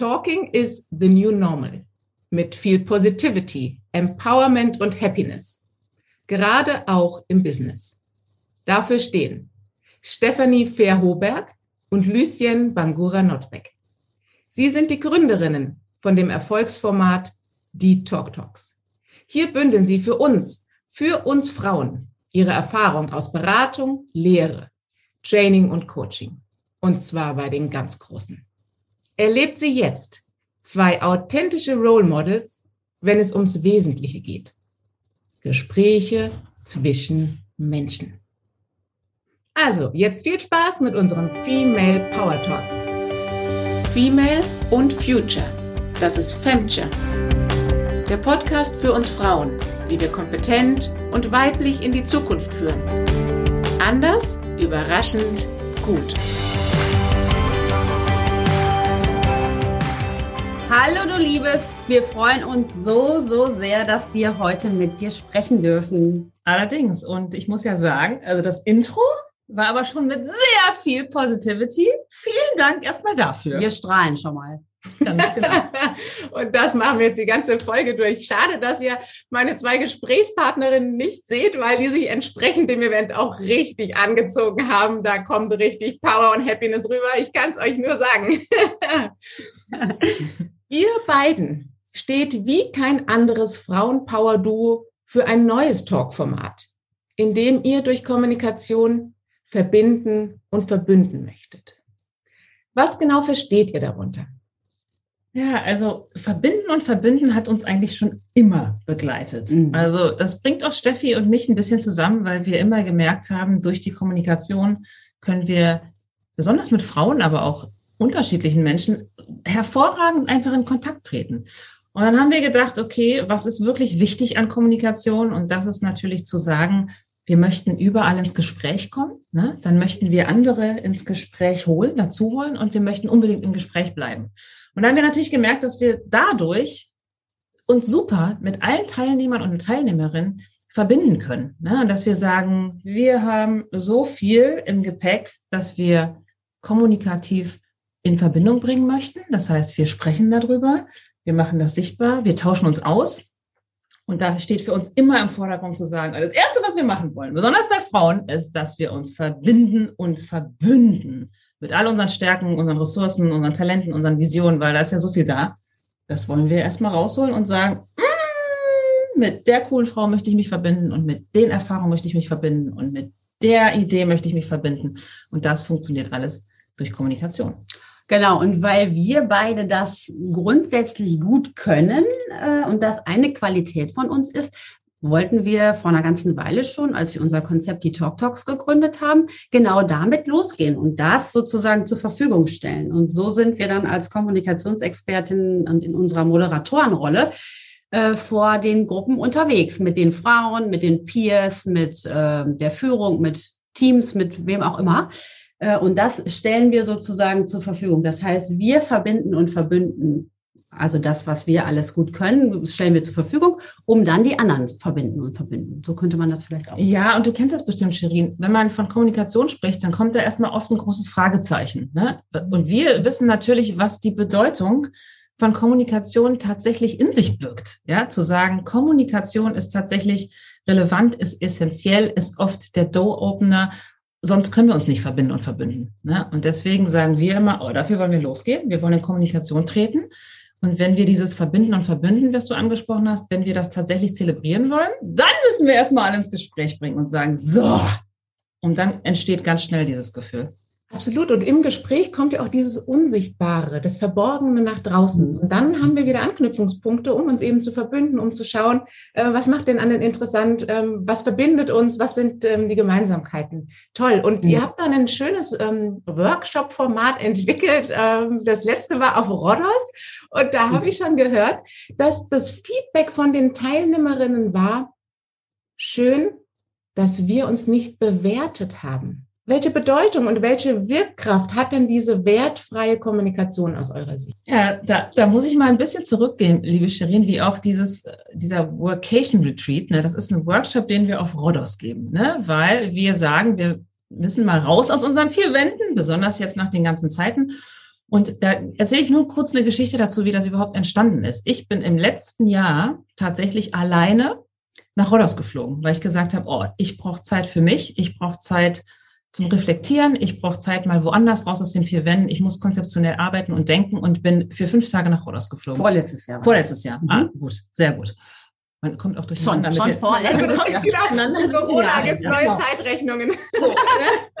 Talking is the new normal. Mit viel Positivity, Empowerment und Happiness. Gerade auch im Business. Dafür stehen Stephanie Verhoberg und Lucien Bangura Notbeck. Sie sind die Gründerinnen von dem Erfolgsformat Die Talk Talks. Hier bündeln sie für uns, für uns Frauen, ihre Erfahrung aus Beratung, Lehre, Training und Coaching. Und zwar bei den ganz Großen. Erlebt sie jetzt zwei authentische Role Models, wenn es ums Wesentliche geht. Gespräche zwischen Menschen. Also, jetzt viel Spaß mit unserem Female Power Talk. Female und Future. Das ist Femture. Der Podcast für uns Frauen, wie wir kompetent und weiblich in die Zukunft führen. Anders, überraschend, gut. Hallo du Liebe, wir freuen uns so, so sehr, dass wir heute mit dir sprechen dürfen. Allerdings, und ich muss ja sagen, also das Intro war aber schon mit sehr viel Positivity. Vielen Dank erstmal dafür. Wir strahlen schon mal. Ganz genau. und das machen wir jetzt die ganze Folge durch. Schade, dass ihr meine zwei Gesprächspartnerinnen nicht seht, weil die sich entsprechend dem Event auch richtig angezogen haben. Da kommt richtig Power und Happiness rüber. Ich kann es euch nur sagen. Ihr beiden steht wie kein anderes Frauenpower-Duo für ein neues Talkformat, in dem ihr durch Kommunikation verbinden und verbünden möchtet. Was genau versteht ihr darunter? Ja, also verbinden und verbünden hat uns eigentlich schon immer begleitet. Mhm. Also das bringt auch Steffi und mich ein bisschen zusammen, weil wir immer gemerkt haben, durch die Kommunikation können wir besonders mit Frauen, aber auch unterschiedlichen Menschen hervorragend einfach in Kontakt treten. Und dann haben wir gedacht, okay, was ist wirklich wichtig an Kommunikation? Und das ist natürlich zu sagen, wir möchten überall ins Gespräch kommen. Ne? Dann möchten wir andere ins Gespräch holen, dazu holen und wir möchten unbedingt im Gespräch bleiben. Und dann haben wir natürlich gemerkt, dass wir dadurch uns super mit allen Teilnehmern und Teilnehmerinnen verbinden können. Ne? Und dass wir sagen, wir haben so viel im Gepäck, dass wir kommunikativ in Verbindung bringen möchten. Das heißt, wir sprechen darüber, wir machen das sichtbar, wir tauschen uns aus. Und da steht für uns immer im Vordergrund zu sagen, das Erste, was wir machen wollen, besonders bei Frauen, ist, dass wir uns verbinden und verbünden mit all unseren Stärken, unseren Ressourcen, unseren Talenten, unseren Visionen, weil da ist ja so viel da. Das wollen wir erstmal rausholen und sagen, mm, mit der coolen Frau möchte ich mich verbinden und mit den Erfahrungen möchte ich mich verbinden und mit der Idee möchte ich mich verbinden. Und das funktioniert alles durch Kommunikation. Genau, und weil wir beide das grundsätzlich gut können äh, und das eine Qualität von uns ist, wollten wir vor einer ganzen Weile schon, als wir unser Konzept die Talk Talks gegründet haben, genau damit losgehen und das sozusagen zur Verfügung stellen. Und so sind wir dann als Kommunikationsexpertin und in unserer Moderatorenrolle äh, vor den Gruppen unterwegs, mit den Frauen, mit den Peers, mit äh, der Führung, mit Teams, mit wem auch immer. Äh, und das stellen wir sozusagen zur Verfügung. Das heißt, wir verbinden und verbünden, also das, was wir alles gut können, stellen wir zur Verfügung, um dann die anderen zu verbinden und verbinden. So könnte man das vielleicht auch. Ja, und du kennst das bestimmt, Shirin. Wenn man von Kommunikation spricht, dann kommt da erstmal oft ein großes Fragezeichen. Ne? Und wir wissen natürlich, was die Bedeutung von Kommunikation tatsächlich in sich birgt. Ja, zu sagen, Kommunikation ist tatsächlich relevant, ist essentiell, ist oft der Door-Opener sonst können wir uns nicht verbinden und verbünden. Ne? Und deswegen sagen wir immer, oh, dafür wollen wir losgehen, wir wollen in Kommunikation treten. Und wenn wir dieses Verbinden und Verbünden, was du angesprochen hast, wenn wir das tatsächlich zelebrieren wollen, dann müssen wir erstmal alle ins Gespräch bringen und sagen, so. Und dann entsteht ganz schnell dieses Gefühl. Absolut. Und im Gespräch kommt ja auch dieses Unsichtbare, das Verborgene nach draußen. Und dann haben wir wieder Anknüpfungspunkte, um uns eben zu verbünden, um zu schauen, äh, was macht den anderen interessant, ähm, was verbindet uns, was sind ähm, die Gemeinsamkeiten. Toll. Und mhm. ihr habt dann ein schönes ähm, Workshop-Format entwickelt. Das letzte war auf Rodos. Und da habe ich schon gehört, dass das Feedback von den Teilnehmerinnen war, schön, dass wir uns nicht bewertet haben. Welche Bedeutung und welche Wirkkraft hat denn diese wertfreie Kommunikation aus eurer Sicht? Ja, da, da muss ich mal ein bisschen zurückgehen, liebe Shirin, wie auch dieses, dieser Workation Retreat. Ne, das ist ein Workshop, den wir auf Rhodos geben, ne, weil wir sagen, wir müssen mal raus aus unseren vier Wänden, besonders jetzt nach den ganzen Zeiten. Und da erzähle ich nur kurz eine Geschichte dazu, wie das überhaupt entstanden ist. Ich bin im letzten Jahr tatsächlich alleine nach Rhodos geflogen, weil ich gesagt habe, oh, ich brauche Zeit für mich, ich brauche Zeit zum Reflektieren, ich brauche Zeit mal woanders raus aus den vier Wänden, ich muss konzeptionell arbeiten und denken und bin für fünf Tage nach Rhodos geflogen. Vorletztes Jahr. Vorletztes Jahr. Mhm. Ah, gut, sehr gut. Man kommt auch durch schon, schon vorletztes Jahr. Corona gibt neue genau. Zeitrechnungen. So, ne?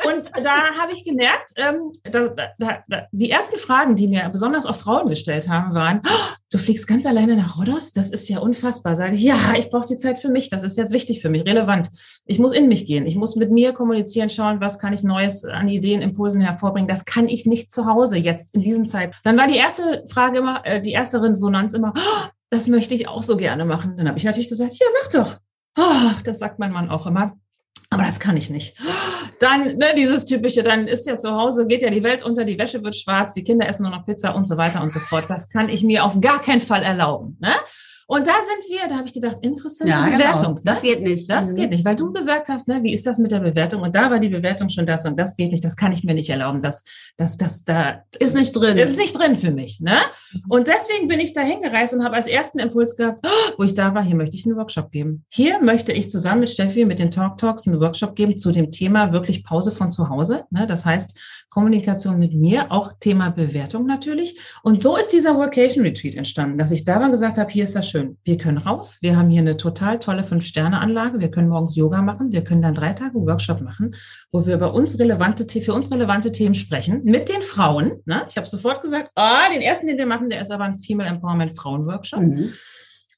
Und da habe ich gemerkt, ähm, da, da, da, die ersten Fragen, die mir besonders auch Frauen gestellt haben, waren, oh, du fliegst ganz alleine nach Rhodos? Das ist ja unfassbar. Sage ich, ja, ich brauche die Zeit für mich. Das ist jetzt wichtig für mich, relevant. Ich muss in mich gehen. Ich muss mit mir kommunizieren, schauen, was kann ich Neues an Ideen, Impulsen hervorbringen. Das kann ich nicht zu Hause jetzt in diesem Zeit. Dann war die erste Frage immer, äh, die erste Resonanz immer, oh, das möchte ich auch so gerne machen. Dann habe ich natürlich gesagt, ja, mach doch. Oh, das sagt mein Mann auch immer. Aber das kann ich nicht. Dann, ne, dieses typische, dann ist ja zu Hause, geht ja die Welt unter, die Wäsche wird schwarz, die Kinder essen nur noch Pizza und so weiter und so fort. Das kann ich mir auf gar keinen Fall erlauben. Ne? Und da sind wir, da habe ich gedacht, interessante ja, genau. Bewertung. Genau. Das ne? geht nicht. Das mhm. geht nicht, weil du gesagt hast, ne, wie ist das mit der Bewertung? Und da war die Bewertung schon dazu und das geht nicht, das kann ich mir nicht erlauben. Das, das, das, da ist nicht drin. Ist nicht drin für mich. Ne? Mhm. Und deswegen bin ich da hingereist und habe als ersten Impuls gehabt, oh, wo ich da war, hier möchte ich einen Workshop geben. Hier möchte ich zusammen mit Steffi, mit den Talk Talks einen Workshop geben zu dem Thema wirklich Pause von zu Hause. Ne? Das heißt, Kommunikation mit mir, auch Thema Bewertung natürlich. Und so ist dieser Workation Retreat entstanden, dass ich da mal gesagt habe, hier ist das schön. Wir können raus. Wir haben hier eine total tolle Fünf-Sterne-Anlage. Wir können morgens Yoga machen. Wir können dann drei Tage Workshop machen, wo wir über uns relevante, für uns relevante Themen sprechen mit den Frauen. Ne? Ich habe sofort gesagt, ah, den ersten, den wir machen, der ist aber ein Female Empowerment Frauen Workshop. Mhm.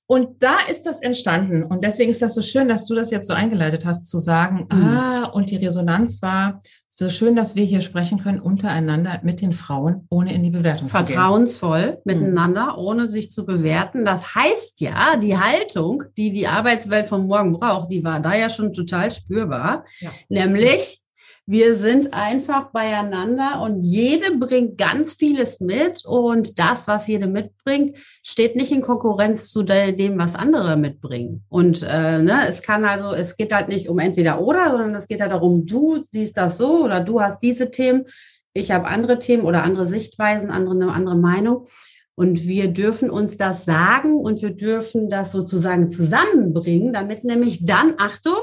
Und da ist das entstanden. Und deswegen ist das so schön, dass du das jetzt so eingeleitet hast, zu sagen, mhm. ah, und die Resonanz war, so schön, dass wir hier sprechen können untereinander mit den Frauen, ohne in die Bewertung zu gehen. Vertrauensvoll miteinander, mhm. ohne sich zu bewerten. Das heißt ja, die Haltung, die die Arbeitswelt von morgen braucht, die war da ja schon total spürbar. Ja. Nämlich, wir sind einfach beieinander und jede bringt ganz vieles mit und das, was jede mitbringt, steht nicht in Konkurrenz zu dem, was andere mitbringen. Und äh, ne, es kann also, es geht halt nicht um entweder oder, sondern es geht halt darum, du siehst das so oder du hast diese Themen, ich habe andere Themen oder andere Sichtweisen, andere, eine andere Meinung. Und wir dürfen uns das sagen und wir dürfen das sozusagen zusammenbringen, damit nämlich dann, Achtung,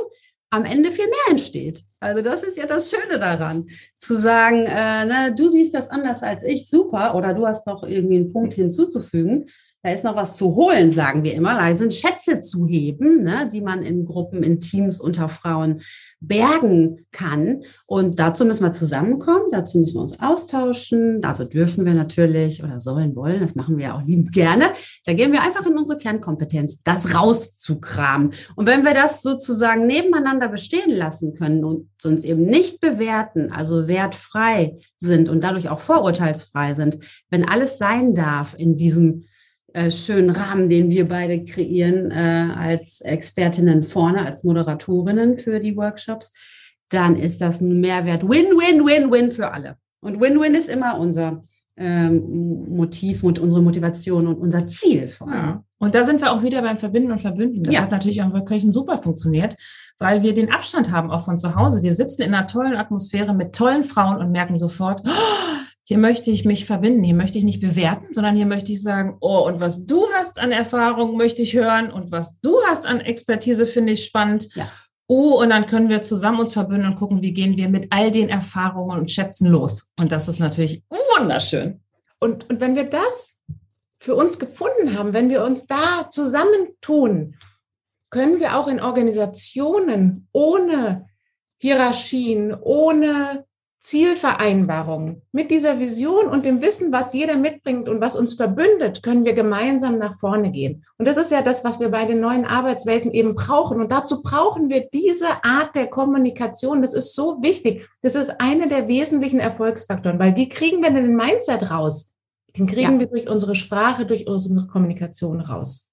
am Ende viel mehr entsteht. Also das ist ja das Schöne daran, zu sagen, äh, ne, du siehst das anders als ich, super, oder du hast noch irgendwie einen Punkt hinzuzufügen. Da ist noch was zu holen, sagen wir immer. Da sind Schätze zu heben, ne, die man in Gruppen, in Teams unter Frauen bergen kann. Und dazu müssen wir zusammenkommen, dazu müssen wir uns austauschen. Dazu dürfen wir natürlich oder sollen, wollen, das machen wir ja auch liebend gerne. Da gehen wir einfach in unsere Kernkompetenz, das rauszukramen. Und wenn wir das sozusagen nebeneinander bestehen lassen können und uns eben nicht bewerten, also wertfrei sind und dadurch auch vorurteilsfrei sind, wenn alles sein darf in diesem äh, schönen Rahmen, den wir beide kreieren äh, als Expertinnen vorne, als Moderatorinnen für die Workshops, dann ist das ein Mehrwert. Win, win, win, win für alle. Und Win-Win ist immer unser ähm, Motiv und unsere Motivation und unser Ziel vor allem. Ja. Und da sind wir auch wieder beim Verbinden und Verbünden. Das ja. hat natürlich auch bei Kirchen super funktioniert, weil wir den Abstand haben auch von zu Hause. Wir sitzen in einer tollen Atmosphäre mit tollen Frauen und merken sofort, oh, hier möchte ich mich verbinden, hier möchte ich nicht bewerten, sondern hier möchte ich sagen, oh, und was du hast an Erfahrung, möchte ich hören und was du hast an Expertise, finde ich spannend. Ja. Oh, und dann können wir zusammen uns verbünden und gucken, wie gehen wir mit all den Erfahrungen und Schätzen los. Und das ist natürlich wunderschön. Und, und wenn wir das für uns gefunden haben, wenn wir uns da zusammentun, können wir auch in Organisationen ohne Hierarchien, ohne Zielvereinbarung. Mit dieser Vision und dem Wissen, was jeder mitbringt und was uns verbündet, können wir gemeinsam nach vorne gehen. Und das ist ja das, was wir bei den neuen Arbeitswelten eben brauchen. Und dazu brauchen wir diese Art der Kommunikation. Das ist so wichtig. Das ist einer der wesentlichen Erfolgsfaktoren, weil wie kriegen wir denn den Mindset raus? Den kriegen ja. wir durch unsere Sprache, durch unsere Kommunikation raus.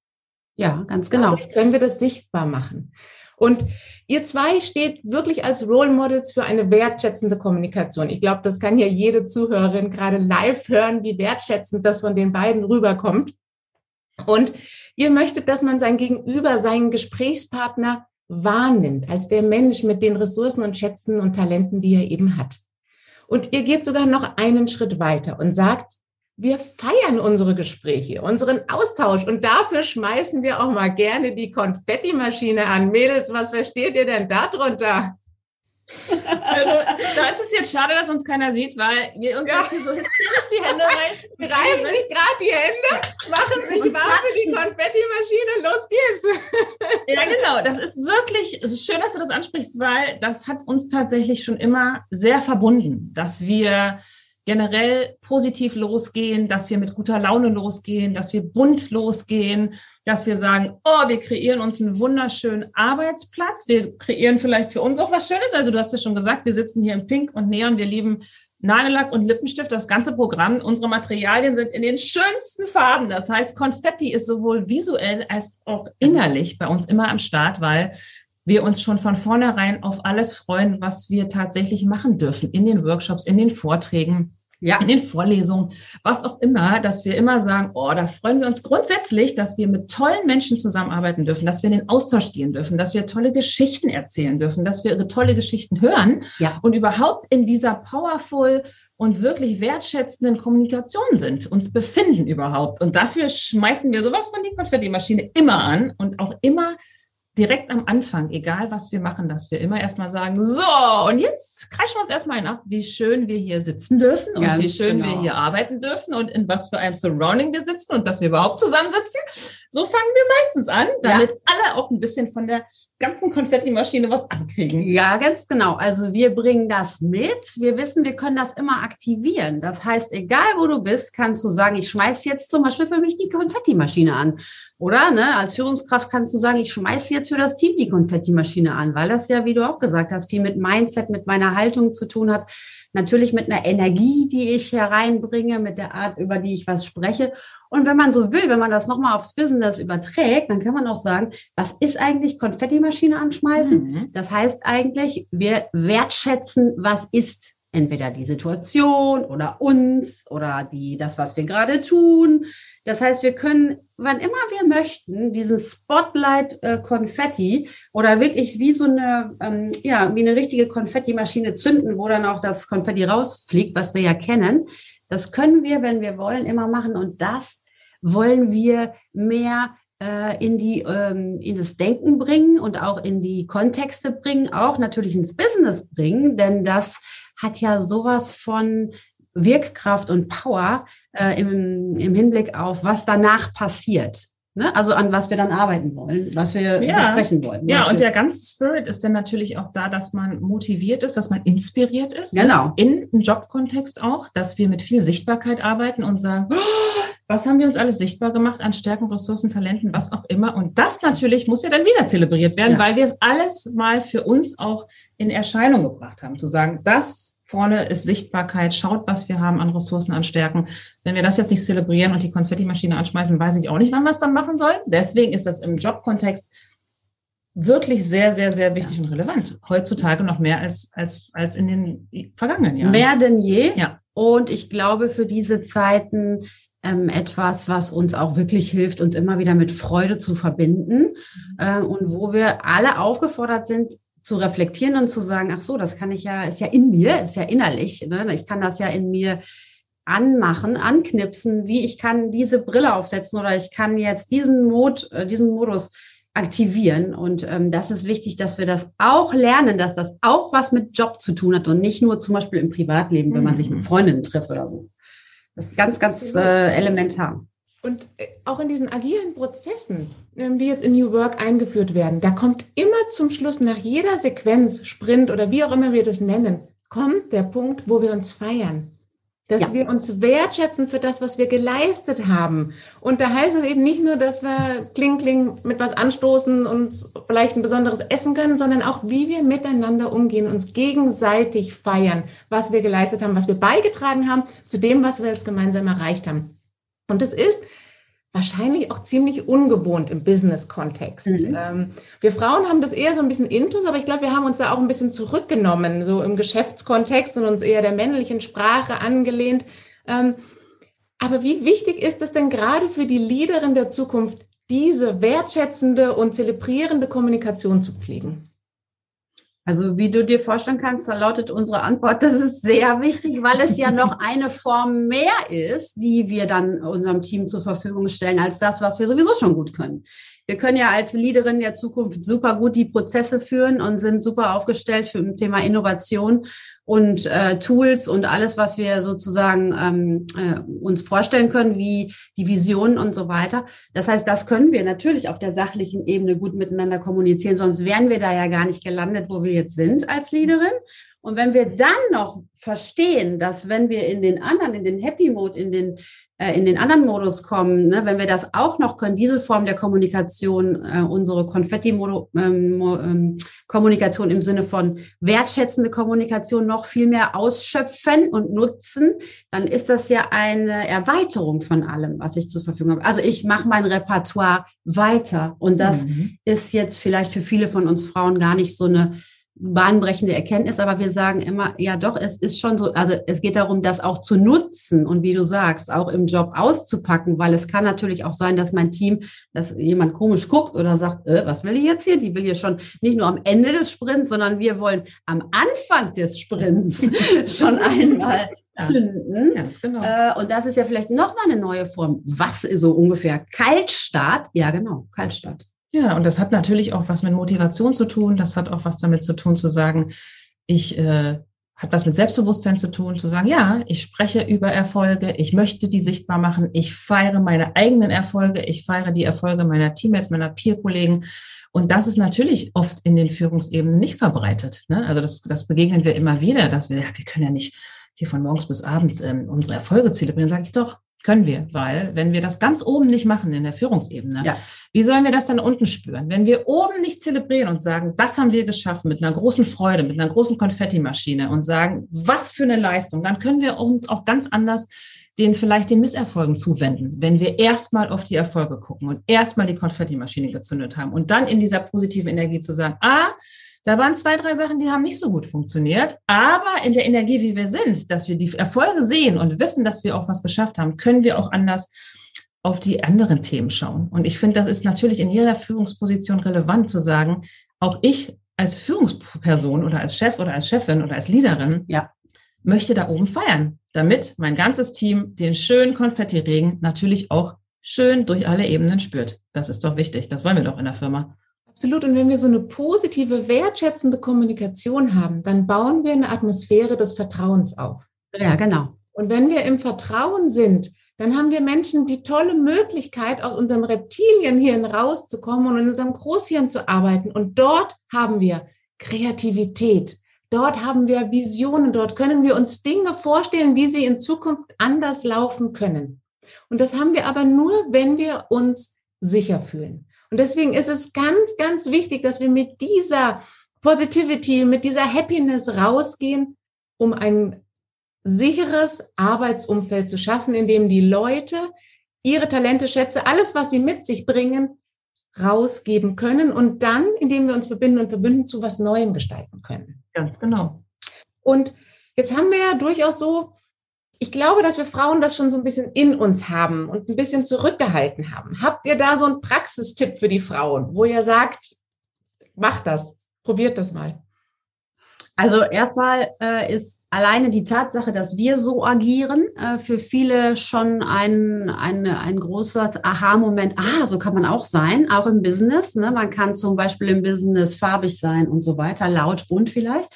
Ja, ganz genau. Dadurch können wir das sichtbar machen. Und ihr zwei steht wirklich als Role Models für eine wertschätzende Kommunikation. Ich glaube, das kann ja jede Zuhörerin gerade live hören, wie wertschätzend das von den beiden rüberkommt. Und ihr möchtet, dass man sein Gegenüber, seinen Gesprächspartner wahrnimmt, als der Mensch mit den Ressourcen und Schätzen und Talenten, die er eben hat. Und ihr geht sogar noch einen Schritt weiter und sagt, wir feiern unsere Gespräche, unseren Austausch und dafür schmeißen wir auch mal gerne die Konfettimaschine an. Mädels, was versteht ihr denn darunter? Also da ist es jetzt schade, dass uns keiner sieht, weil wir uns ja. jetzt hier so hysterisch die Hände reichen. Reiben sich gerade die Hände, machen sich warm für die Konfettimaschine, los geht's. Ja, genau. Das ist wirklich schön, dass du das ansprichst, weil das hat uns tatsächlich schon immer sehr verbunden, dass wir generell positiv losgehen, dass wir mit guter Laune losgehen, dass wir bunt losgehen, dass wir sagen, oh, wir kreieren uns einen wunderschönen Arbeitsplatz, wir kreieren vielleicht für uns auch was Schönes. Also du hast ja schon gesagt, wir sitzen hier in Pink und Neon, wir lieben Nagellack und Lippenstift, das ganze Programm. Unsere Materialien sind in den schönsten Farben. Das heißt, Konfetti ist sowohl visuell als auch innerlich bei uns immer am Start, weil wir uns schon von vornherein auf alles freuen, was wir tatsächlich machen dürfen in den Workshops, in den Vorträgen ja. in den Vorlesungen, was auch immer, dass wir immer sagen, oh, da freuen wir uns grundsätzlich, dass wir mit tollen Menschen zusammenarbeiten dürfen, dass wir in den Austausch gehen dürfen, dass wir tolle Geschichten erzählen dürfen, dass wir ihre tolle Geschichten hören ja. und überhaupt in dieser powerful und wirklich wertschätzenden Kommunikation sind, uns befinden überhaupt. Und dafür schmeißen wir sowas von die Konfetti-Maschine immer an und auch immer direkt am Anfang, egal was wir machen, dass wir immer erstmal sagen, so, und jetzt kreischen wir uns erstmal ein ab, wie schön wir hier sitzen dürfen und ja, wie schön genau. wir hier arbeiten dürfen und in was für einem Surrounding wir sitzen und dass wir überhaupt zusammensitzen. So fangen wir meistens an, damit ja. alle auch ein bisschen von der ganzen Konfettimaschine was ankriegen. Ja, ganz genau. Also wir bringen das mit. Wir wissen, wir können das immer aktivieren. Das heißt, egal wo du bist, kannst du sagen, ich schmeiß jetzt zum Beispiel für mich die Konfettimaschine an. Oder ne, als Führungskraft kannst du sagen, ich schmeiße jetzt für das Team die Konfettimaschine an, weil das ja, wie du auch gesagt hast, viel mit Mindset, mit meiner Haltung zu tun hat. Natürlich mit einer Energie, die ich hereinbringe, mit der Art, über die ich was spreche. Und wenn man so will, wenn man das nochmal aufs Business überträgt, dann kann man auch sagen, was ist eigentlich Konfettimaschine anschmeißen? Mhm. Das heißt eigentlich, wir wertschätzen, was ist entweder die Situation oder uns oder die, das, was wir gerade tun. Das heißt, wir können, wann immer wir möchten, diesen Spotlight äh, oder wirklich wie so eine, ähm, ja, wie eine richtige Konfettimaschine zünden, wo dann auch das Konfetti rausfliegt, was wir ja kennen. Das können wir, wenn wir wollen, immer machen. Und das wollen wir mehr äh, in die ähm, in das Denken bringen und auch in die Kontexte bringen, auch natürlich ins Business bringen, denn das hat ja sowas von Wirkkraft und Power äh, im, im Hinblick auf, was danach passiert. Ne? Also an was wir dann arbeiten wollen, was wir ja. besprechen wollen. Ja, und der ganze Spirit ist dann natürlich auch da, dass man motiviert ist, dass man inspiriert ist. Genau. In einem Jobkontext auch, dass wir mit viel Sichtbarkeit arbeiten und sagen, oh, was haben wir uns alles sichtbar gemacht an Stärken, Ressourcen, Talenten, was auch immer. Und das natürlich muss ja dann wieder zelebriert werden, ja. weil wir es alles mal für uns auch in Erscheinung gebracht haben, zu sagen, das vorne ist Sichtbarkeit, schaut, was wir haben an Ressourcen, an Stärken. Wenn wir das jetzt nicht zelebrieren und die Konfetti-Maschine anschmeißen, weiß ich auch nicht, wann wir es dann machen sollen. Deswegen ist das im Jobkontext wirklich sehr, sehr, sehr wichtig und relevant. Heutzutage noch mehr als, als, als in den vergangenen Jahren. Mehr denn je. Ja. Und ich glaube, für diese Zeiten ähm, etwas, was uns auch wirklich hilft, uns immer wieder mit Freude zu verbinden mhm. äh, und wo wir alle aufgefordert sind, zu reflektieren und zu sagen, ach so, das kann ich ja, ist ja in mir, ist ja innerlich. Ne? Ich kann das ja in mir anmachen, anknipsen, wie ich kann diese Brille aufsetzen oder ich kann jetzt diesen Mod, äh, diesen Modus aktivieren. Und ähm, das ist wichtig, dass wir das auch lernen, dass das auch was mit Job zu tun hat und nicht nur zum Beispiel im Privatleben, wenn man sich mit mhm. Freundinnen trifft oder so. Das ist ganz, ganz äh, elementar. Und äh, auch in diesen agilen Prozessen, ähm, die jetzt in New Work eingeführt werden, da kommt immer zum Schluss nach jeder Sequenz, Sprint oder wie auch immer wir das nennen, kommt der Punkt, wo wir uns feiern. Dass ja. wir uns wertschätzen für das, was wir geleistet haben. Und da heißt es eben nicht nur, dass wir kling, kling mit was anstoßen und vielleicht ein besonderes essen können, sondern auch, wie wir miteinander umgehen, uns gegenseitig feiern, was wir geleistet haben, was wir beigetragen haben zu dem, was wir jetzt gemeinsam erreicht haben. Und es ist wahrscheinlich auch ziemlich ungewohnt im Business-Kontext. Mhm. Ähm, wir Frauen haben das eher so ein bisschen intus, aber ich glaube, wir haben uns da auch ein bisschen zurückgenommen, so im Geschäftskontext und uns eher der männlichen Sprache angelehnt. Ähm, aber wie wichtig ist es denn gerade für die Leaderin der Zukunft, diese wertschätzende und zelebrierende Kommunikation zu pflegen? Also wie du dir vorstellen kannst, da lautet unsere Antwort, das ist sehr wichtig, weil es ja noch eine Form mehr ist, die wir dann unserem Team zur Verfügung stellen, als das, was wir sowieso schon gut können. Wir können ja als Leaderin der Zukunft super gut die Prozesse führen und sind super aufgestellt für ein Thema Innovation und äh, Tools und alles, was wir sozusagen ähm, äh, uns vorstellen können, wie die Visionen und so weiter. Das heißt, das können wir natürlich auf der sachlichen Ebene gut miteinander kommunizieren, sonst wären wir da ja gar nicht gelandet, wo wir jetzt sind als Leaderin. Und wenn wir dann noch verstehen, dass wenn wir in den anderen, in den Happy Mode, in den äh, in den anderen Modus kommen, ne, wenn wir das auch noch können, diese Form der Kommunikation, äh, unsere Konfetti-Kommunikation ähm, ähm im Sinne von wertschätzende Kommunikation noch viel mehr ausschöpfen und nutzen, dann ist das ja eine Erweiterung von allem, was ich zur Verfügung habe. Also ich mache mein Repertoire weiter und das mhm. ist jetzt vielleicht für viele von uns Frauen gar nicht so eine bahnbrechende Erkenntnis, aber wir sagen immer, ja doch, es ist schon so, also es geht darum, das auch zu nutzen und wie du sagst, auch im Job auszupacken, weil es kann natürlich auch sein, dass mein Team, dass jemand komisch guckt oder sagt, äh, was will die jetzt hier? Die will hier schon nicht nur am Ende des Sprints, sondern wir wollen am Anfang des Sprints schon einmal zünden. Ja, genau. Äh, und das ist ja vielleicht nochmal eine neue Form. Was so ungefähr? Kaltstart? Ja, genau, Kaltstart. Ja, und das hat natürlich auch was mit Motivation zu tun. Das hat auch was damit zu tun, zu sagen, ich äh, hat was mit Selbstbewusstsein zu tun, zu sagen, ja, ich spreche über Erfolge, ich möchte die sichtbar machen, ich feiere meine eigenen Erfolge, ich feiere die Erfolge meiner Teammates, meiner Peer-Kollegen. Und das ist natürlich oft in den Führungsebenen nicht verbreitet. Ne? Also das, das begegnen wir immer wieder, dass wir, wir können ja nicht hier von morgens bis abends ähm, unsere Erfolge zelebrieren. Sage ich doch, können wir, weil wenn wir das ganz oben nicht machen in der Führungsebene, ja. wie sollen wir das dann unten spüren? Wenn wir oben nicht zelebrieren und sagen, das haben wir geschafft mit einer großen Freude, mit einer großen Konfettimaschine und sagen, was für eine Leistung, dann können wir uns auch ganz anders den vielleicht den Misserfolgen zuwenden, wenn wir erstmal auf die Erfolge gucken und erstmal die Konfettimaschine gezündet haben und dann in dieser positiven Energie zu sagen, ah, da waren zwei, drei Sachen, die haben nicht so gut funktioniert. Aber in der Energie, wie wir sind, dass wir die Erfolge sehen und wissen, dass wir auch was geschafft haben, können wir auch anders auf die anderen Themen schauen. Und ich finde, das ist natürlich in jeder Führungsposition relevant zu sagen, auch ich als Führungsperson oder als Chef oder als Chefin oder als Leaderin ja. möchte da oben feiern, damit mein ganzes Team den schönen Konfettiregen natürlich auch schön durch alle Ebenen spürt. Das ist doch wichtig. Das wollen wir doch in der Firma. Absolut. Und wenn wir so eine positive, wertschätzende Kommunikation haben, dann bauen wir eine Atmosphäre des Vertrauens auf. Ja, genau. Und wenn wir im Vertrauen sind, dann haben wir Menschen die tolle Möglichkeit, aus unserem Reptilienhirn rauszukommen und in unserem Großhirn zu arbeiten. Und dort haben wir Kreativität. Dort haben wir Visionen. Dort können wir uns Dinge vorstellen, wie sie in Zukunft anders laufen können. Und das haben wir aber nur, wenn wir uns sicher fühlen. Und deswegen ist es ganz, ganz wichtig, dass wir mit dieser Positivity, mit dieser Happiness rausgehen, um ein sicheres Arbeitsumfeld zu schaffen, in dem die Leute ihre Talente, Schätze, alles, was sie mit sich bringen, rausgeben können und dann, indem wir uns verbinden und verbünden, zu was Neuem gestalten können. Ganz genau. Und jetzt haben wir ja durchaus so ich glaube, dass wir Frauen das schon so ein bisschen in uns haben und ein bisschen zurückgehalten haben. Habt ihr da so einen Praxistipp für die Frauen, wo ihr sagt, macht das, probiert das mal? Also erstmal äh, ist alleine die Tatsache, dass wir so agieren, äh, für viele schon ein, ein, ein großer Aha-Moment. Ah, so kann man auch sein, auch im Business. Ne? Man kann zum Beispiel im Business farbig sein und so weiter, laut, bunt vielleicht.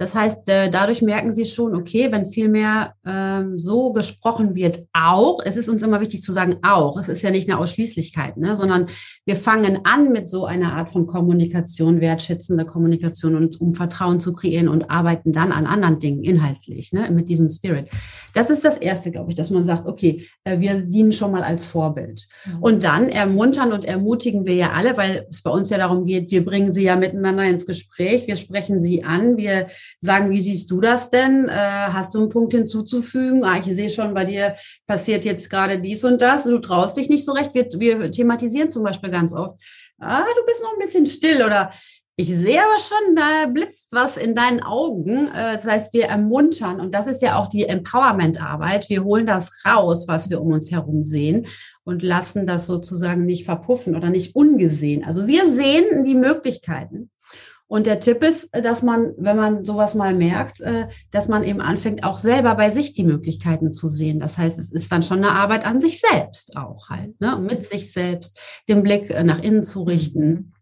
Das heißt, äh, dadurch merken sie schon, okay, wenn viel mehr ähm, so gesprochen wird, auch, es ist uns immer wichtig zu sagen, auch, es ist ja nicht eine Ausschließlichkeit, ne, sondern wir fangen an mit so einer Art von Kommunikation, wertschätzender Kommunikation und um Vertrauen zu kreieren und arbeiten dann an anderen Dingen inhaltlich, ne, mit diesem Spirit. Das ist das Erste, glaube ich, dass man sagt, okay, äh, wir dienen schon mal als Vorbild. Mhm. Und dann ermuntern und ermutigen wir ja alle, weil es bei uns ja darum geht, wir bringen sie ja miteinander ins Gespräch, wir sprechen sie an, wir sagen, wie siehst du das denn? Äh, hast du einen Punkt hinzuzufügen? Ah, ich sehe schon, bei dir passiert jetzt gerade dies und das. Du traust dich nicht so recht. Wir, wir thematisieren zum Beispiel ganz oft. Ah, du bist noch ein bisschen still oder ich sehe aber schon, da blitzt was in deinen Augen. Äh, das heißt, wir ermuntern und das ist ja auch die Empowerment-Arbeit. Wir holen das raus, was wir um uns herum sehen und lassen das sozusagen nicht verpuffen oder nicht ungesehen. Also wir sehen die Möglichkeiten Und der Tipp ist, dass man, wenn man sowas mal merkt, äh, dass man eben anfängt, auch selber bei sich die Möglichkeiten zu sehen. Das heißt, es ist dann schon eine Arbeit an sich selbst auch halt, ne? mit sich selbst, den Blick äh, nach innen zu richten.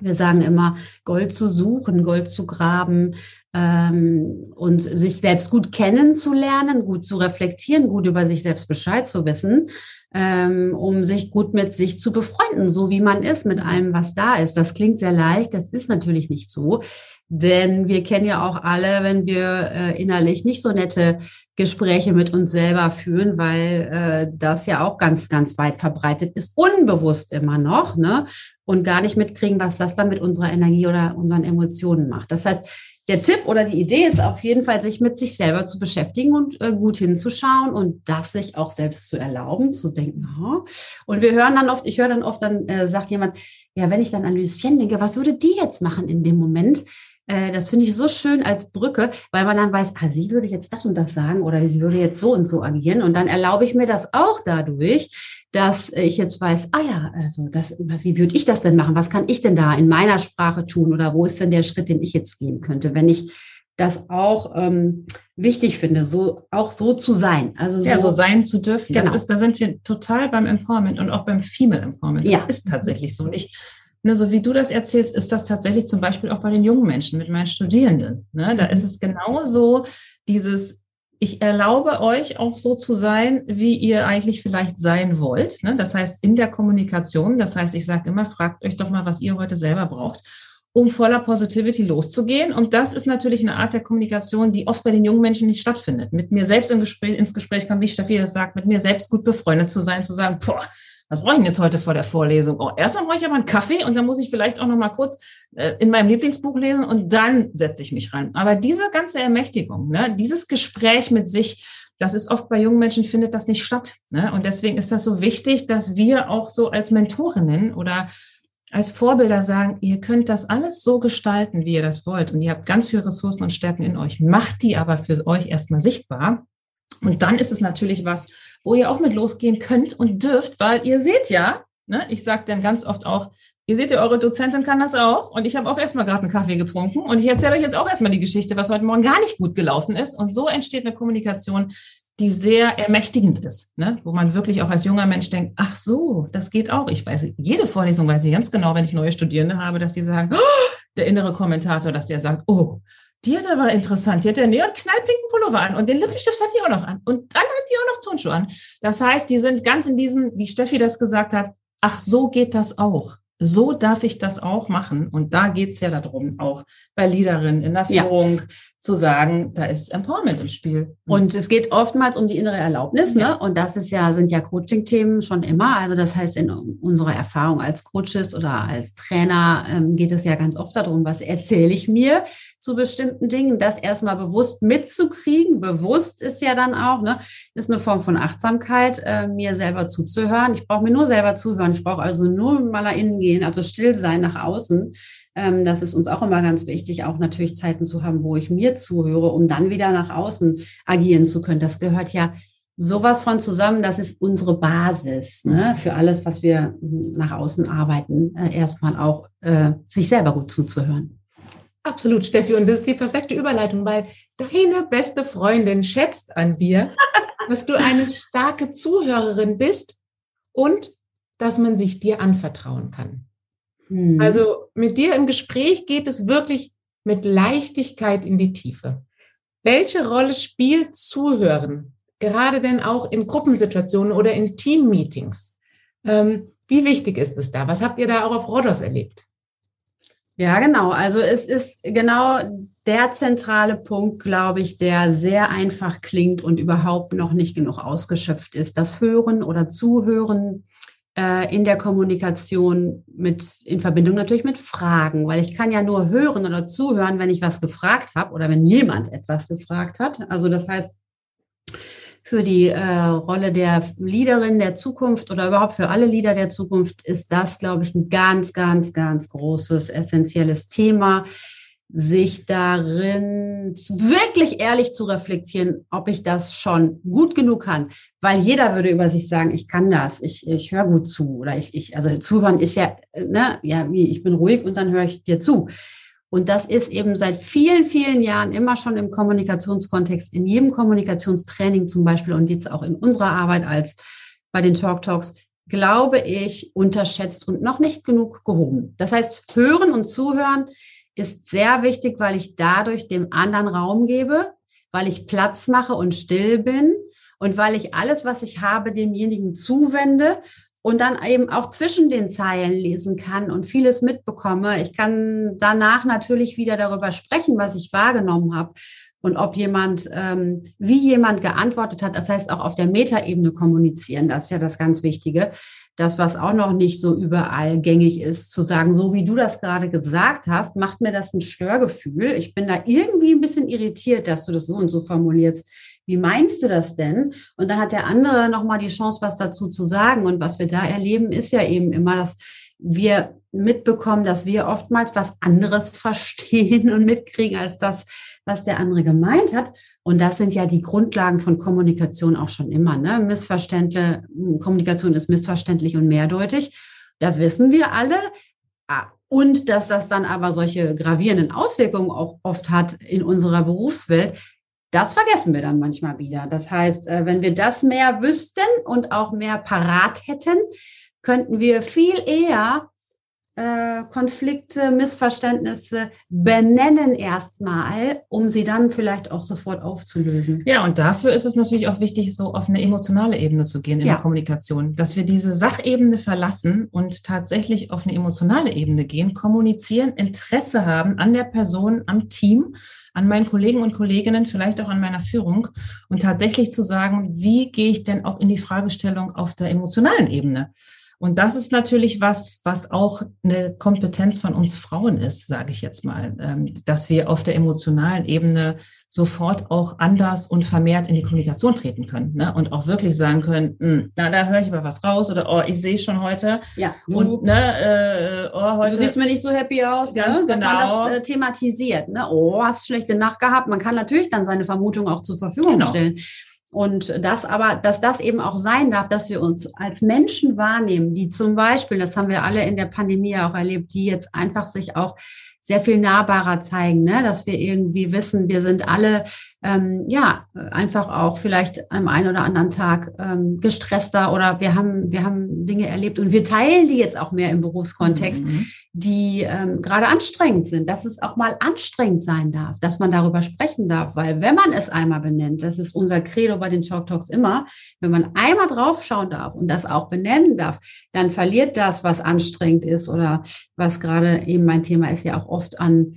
Wir sagen immer, Gold zu suchen, Gold zu graben ähm, und sich selbst gut kennenzulernen, gut zu reflektieren, gut über sich selbst Bescheid zu wissen ähm, um sich gut mit sich zu befreunden, so wie man ist, mit allem, was da ist. Das klingt sehr leicht, das ist natürlich nicht so. Denn wir kennen ja auch alle, wenn wir äh, innerlich nicht so nette Gespräche mit uns selber führen, weil äh, das ja auch ganz, ganz weit verbreitet ist, unbewusst immer noch, ne? Und gar nicht mitkriegen, was das dann mit unserer Energie oder unseren Emotionen macht. Das heißt, der Tipp oder die Idee ist auf jeden Fall, sich mit sich selber zu beschäftigen und äh, gut hinzuschauen und das sich auch selbst zu erlauben, zu denken. Oh. Und wir hören dann oft, ich höre dann oft, dann äh, sagt jemand, ja, wenn ich dann an Lucien denke, was würde die jetzt machen in dem Moment? Äh, das finde ich so schön als Brücke, weil man dann weiß, ah, sie würde jetzt das und das sagen oder sie würde jetzt so und so agieren. Und dann erlaube ich mir das auch dadurch, dass ich jetzt weiß, ah ja, also das, wie würde ich das denn machen? Was kann ich denn da in meiner Sprache tun? Oder wo ist denn der Schritt, den ich jetzt gehen könnte, wenn ich das auch ähm, wichtig finde, so auch so zu sein. Also so, ja, so sein zu dürfen. Genau. Das ist, da sind wir total beim Empowerment und auch beim Female Empowerment. Das ja. ist tatsächlich so. Und ich, ne, so wie du das erzählst, ist das tatsächlich zum Beispiel auch bei den jungen Menschen mit meinen Studierenden. Ne? Da mhm. ist es genauso dieses ich erlaube euch auch so zu sein, wie ihr eigentlich vielleicht sein wollt. Ne? Das heißt, in der Kommunikation, das heißt, ich sage immer, fragt euch doch mal, was ihr heute selber braucht, um voller Positivity loszugehen. Und das ist natürlich eine Art der Kommunikation, die oft bei den jungen Menschen nicht stattfindet. Mit mir selbst im Gespräch, ins Gespräch kommen, wie Steffi das sagt, mit mir selbst gut befreundet zu sein, zu sagen, boah, was brauche ich denn jetzt heute vor der Vorlesung? Oh, erstmal brauche ich aber einen Kaffee und dann muss ich vielleicht auch noch mal kurz äh, in meinem Lieblingsbuch lesen und dann setze ich mich rein. Aber diese ganze Ermächtigung, ne, dieses Gespräch mit sich, das ist oft bei jungen Menschen findet das nicht statt. Ne? Und deswegen ist das so wichtig, dass wir auch so als Mentorinnen oder als Vorbilder sagen, ihr könnt das alles so gestalten, wie ihr das wollt. Und ihr habt ganz viele Ressourcen und Stärken in euch. Macht die aber für euch erstmal sichtbar. Und dann ist es natürlich was, wo ihr auch mit losgehen könnt und dürft, weil ihr seht ja, ne, ich sage dann ganz oft auch, ihr seht ja, eure Dozentin kann das auch und ich habe auch erstmal gerade einen Kaffee getrunken und ich erzähle euch jetzt auch erstmal die Geschichte, was heute Morgen gar nicht gut gelaufen ist. Und so entsteht eine Kommunikation, die sehr ermächtigend ist, ne? wo man wirklich auch als junger Mensch denkt, ach so, das geht auch. Ich weiß, jede Vorlesung weiß ich ganz genau, wenn ich neue Studierende habe, dass die sagen, oh, der innere Kommentator, dass der sagt, oh, die hat aber interessant. Die hat den neon knallpinken Pullover an und den Lippenstift hat die auch noch an. Und dann hat die auch noch Turnschuhe an. Das heißt, die sind ganz in diesem, wie Steffi das gesagt hat, ach, so geht das auch so darf ich das auch machen. Und da geht's ja darum, auch bei Leaderinnen in der Führung ja. zu sagen, da ist Empowerment im Spiel. Und es geht oftmals um die innere Erlaubnis, ne? ja. ne? Und das ist ja, sind ja Coaching-Themen schon immer. Also das heißt, in unserer Erfahrung als Coaches oder als Trainer ähm, geht es ja ganz oft darum, was erzähle ich mir zu bestimmten Dingen, das erstmal bewusst mitzukriegen. Bewusst ist ja dann auch, ne, ist eine Form von Achtsamkeit, äh, mir selber zuzuhören. Ich brauche mir nur selber zuhören. Ich brauche also nur mal nach innen gehen, also still sein nach außen. Ähm, das ist uns auch immer ganz wichtig, auch natürlich Zeiten zu haben, wo ich mir zuhöre, um dann wieder nach außen agieren zu können. Das gehört ja sowas von zusammen, das ist unsere Basis ne, für alles, was wir nach außen arbeiten, äh, erstmal auch äh, sich selber gut zuzuhören. Absolut, Steffi. Und das ist die perfekte Überleitung, weil deine beste Freundin schätzt an dir, dass du eine starke Zuhörerin bist und dass man sich dir anvertrauen kann. Mhm. Also mit dir im Gespräch geht es wirklich mit Leichtigkeit in die Tiefe. Welche Rolle spielt Zuhören, gerade denn auch in Gruppensituationen oder in Teammeetings? Ähm, wie wichtig ist es da? Was habt ihr da auch auf Rodos erlebt? Ja, genau. Also es ist genau der zentrale Punkt, glaube ich, der sehr einfach klingt und überhaupt noch nicht genug ausgeschöpft ist. Das Hören oder Zuhören äh, in der Kommunikation mit, in Verbindung natürlich mit Fragen, weil ich kann ja nur hören oder zuhören, wenn ich was gefragt habe oder wenn jemand etwas gefragt hat. Also das heißt, für die äh, Rolle der Leaderin der Zukunft oder überhaupt für alle Leader der Zukunft ist das, glaube ich, ein ganz, ganz, ganz großes, essentielles Thema, sich darin wirklich ehrlich zu reflektieren, ob ich das schon gut genug kann. Weil jeder würde über sich sagen, ich kann das, ich, ich höre gut zu. Oder ich, ich, also zuhören ist ja, ne, ja, wie ich bin ruhig und dann höre ich dir zu. Und das ist eben seit vielen, vielen Jahren immer schon im Kommunikationskontext, in jedem Kommunikationstraining zum Beispiel und jetzt auch in unserer Arbeit als bei den Talk Talks, glaube ich, unterschätzt und noch nicht genug gehoben. Das heißt, hören und zuhören ist sehr wichtig, weil ich dadurch dem anderen Raum gebe, weil ich Platz mache und still bin und weil ich alles, was ich habe, demjenigen zuwende und dann eben auch zwischen den Zeilen lesen kann und vieles mitbekomme. Ich kann danach natürlich wieder darüber sprechen, was ich wahrgenommen habe und ob jemand, ähm, wie jemand geantwortet hat. Das heißt auch auf der Metaebene kommunizieren. Das ist ja das ganz Wichtige. Das, was auch noch nicht so überall gängig ist, zu sagen, so wie du das gerade gesagt hast, macht mir das ein Störgefühl. Ich bin da irgendwie ein bisschen irritiert, dass du das so und so formulierst wie meinst du das denn? Und dann hat der andere nochmal die Chance, was dazu zu sagen. Und was wir da erleben, ist ja eben immer, dass wir mitbekommen, dass wir oftmals was anderes verstehen und mitkriegen als das, was der andere gemeint hat. Und das sind ja die Grundlagen von Kommunikation auch schon immer. Ne? Missverständliche, Kommunikation ist missverständlich und mehrdeutig. Das wissen wir alle. Ah, und dass das dann aber solche gravierenden Auswirkungen auch oft hat in unserer Berufswelt, das vergessen wir dann manchmal wieder. Das heißt, äh, wenn wir das mehr wüssten und auch mehr parat hätten, könnten wir viel eher äh, Konflikte, Missverständnisse benennen erstmal, um sie dann vielleicht auch sofort aufzulösen. Ja, und dafür ist es natürlich auch wichtig, so auf eine emotionale Ebene zu gehen in ja. der Kommunikation, dass wir diese Sachebene verlassen und tatsächlich auf eine emotionale Ebene gehen, kommunizieren, Interesse haben an der Person, am Team an meinen Kollegen und Kolleginnen, vielleicht auch an meiner Führung und tatsächlich zu sagen, wie gehe ich denn auch in die Fragestellung auf der emotionalen Ebene? Und das ist natürlich was, was auch eine Kompetenz von uns Frauen ist, sage ich jetzt mal, ähm, dass wir auf der emotionalen Ebene sofort auch anders und vermehrt in die Kommunikation treten können ne? und auch wirklich sagen können, hm, na, da höre ich mal was raus oder oh, ich sehe schon heute. Ja. Und ne, äh, oh, heute. Du siehst mir nicht so happy aus, ganz ne? genau. dass man das äh, thematisiert. Ne? Oh, hast schlechte Nacht gehabt. Man kann natürlich dann seine Vermutung auch zur Verfügung genau. stellen. Und das aber, dass das eben auch sein darf, dass wir uns als Menschen wahrnehmen, die zum Beispiel, das haben wir alle in der Pandemie auch erlebt, die jetzt einfach sich auch sehr viel nahbarer zeigen, ne? dass wir irgendwie wissen, wir sind alle ähm, ja einfach auch vielleicht am einen oder anderen Tag ähm, gestresster oder wir haben wir haben Dinge erlebt und wir teilen die jetzt auch mehr im Berufskontext, mhm. die ähm, gerade anstrengend sind, dass es auch mal anstrengend sein darf, dass man darüber sprechen darf, weil wenn man es einmal benennt, das ist unser Credo bei den Talk Talks immer, wenn man einmal draufschauen darf und das auch benennen darf, dann verliert das, was anstrengend ist oder was gerade eben mein Thema ist ja auch oft an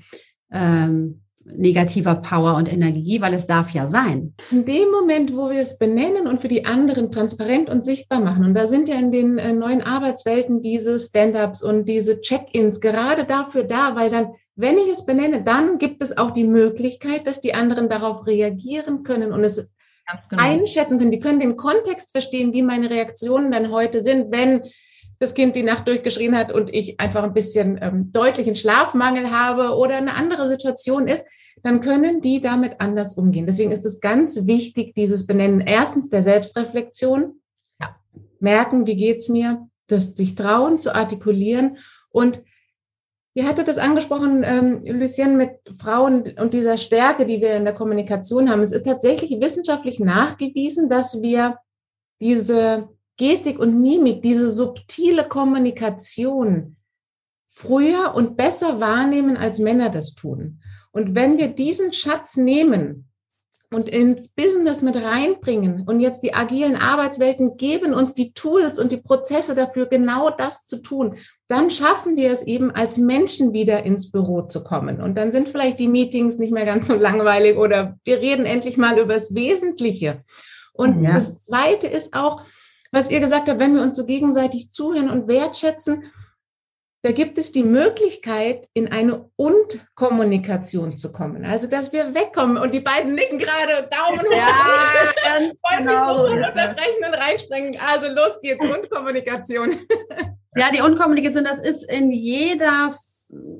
ähm, negativer Power und Energie, weil es darf ja sein. In dem Moment, wo wir es benennen und für die anderen transparent und sichtbar machen, und da sind ja in den äh, neuen Arbeitswelten diese Stand-ups und diese Check-ins gerade dafür da, weil dann, wenn ich es benenne, dann gibt es auch die Möglichkeit, dass die anderen darauf reagieren können und es genau. einschätzen können. Die können den Kontext verstehen, wie meine Reaktionen dann heute sind, wenn das Kind die Nacht durchgeschrien hat und ich einfach ein bisschen ähm, deutlichen Schlafmangel habe oder eine andere Situation ist, dann können die damit anders umgehen. Deswegen ist es ganz wichtig, dieses Benennen erstens der Selbstreflexion, ja. merken, wie geht's mir, das sich trauen zu artikulieren und Ihr hattet das angesprochen, ähm, Lucien, mit Frauen und dieser Stärke, die wir in der Kommunikation haben. Es ist tatsächlich wissenschaftlich nachgewiesen, dass wir diese Gestik und Mimik, diese subtile Kommunikation früher und besser wahrnehmen, als Männer das tun. Und wenn wir diesen Schatz nehmen und ins Business mit reinbringen und jetzt die agilen Arbeitswelten geben uns die Tools und die Prozesse dafür, genau das zu tun, dann schaffen wir es eben als Menschen wieder ins Büro zu kommen. Und dann sind vielleicht die Meetings nicht mehr ganz so langweilig oder wir reden endlich mal über das Wesentliche. Und ja. das Zweite ist auch, was ihr gesagt habt, wenn wir uns so gegenseitig zuhören und wertschätzen, da gibt es die Möglichkeit, in eine Und-Kommunikation zu kommen. Also, dass wir wegkommen und die beiden nicken gerade Daumen hoch. Ja, ganz genau. Und unterbrechen und reinspringen. Also, los geht's. Und-Kommunikation. Ja, die Und-Kommunikation, das ist in jeder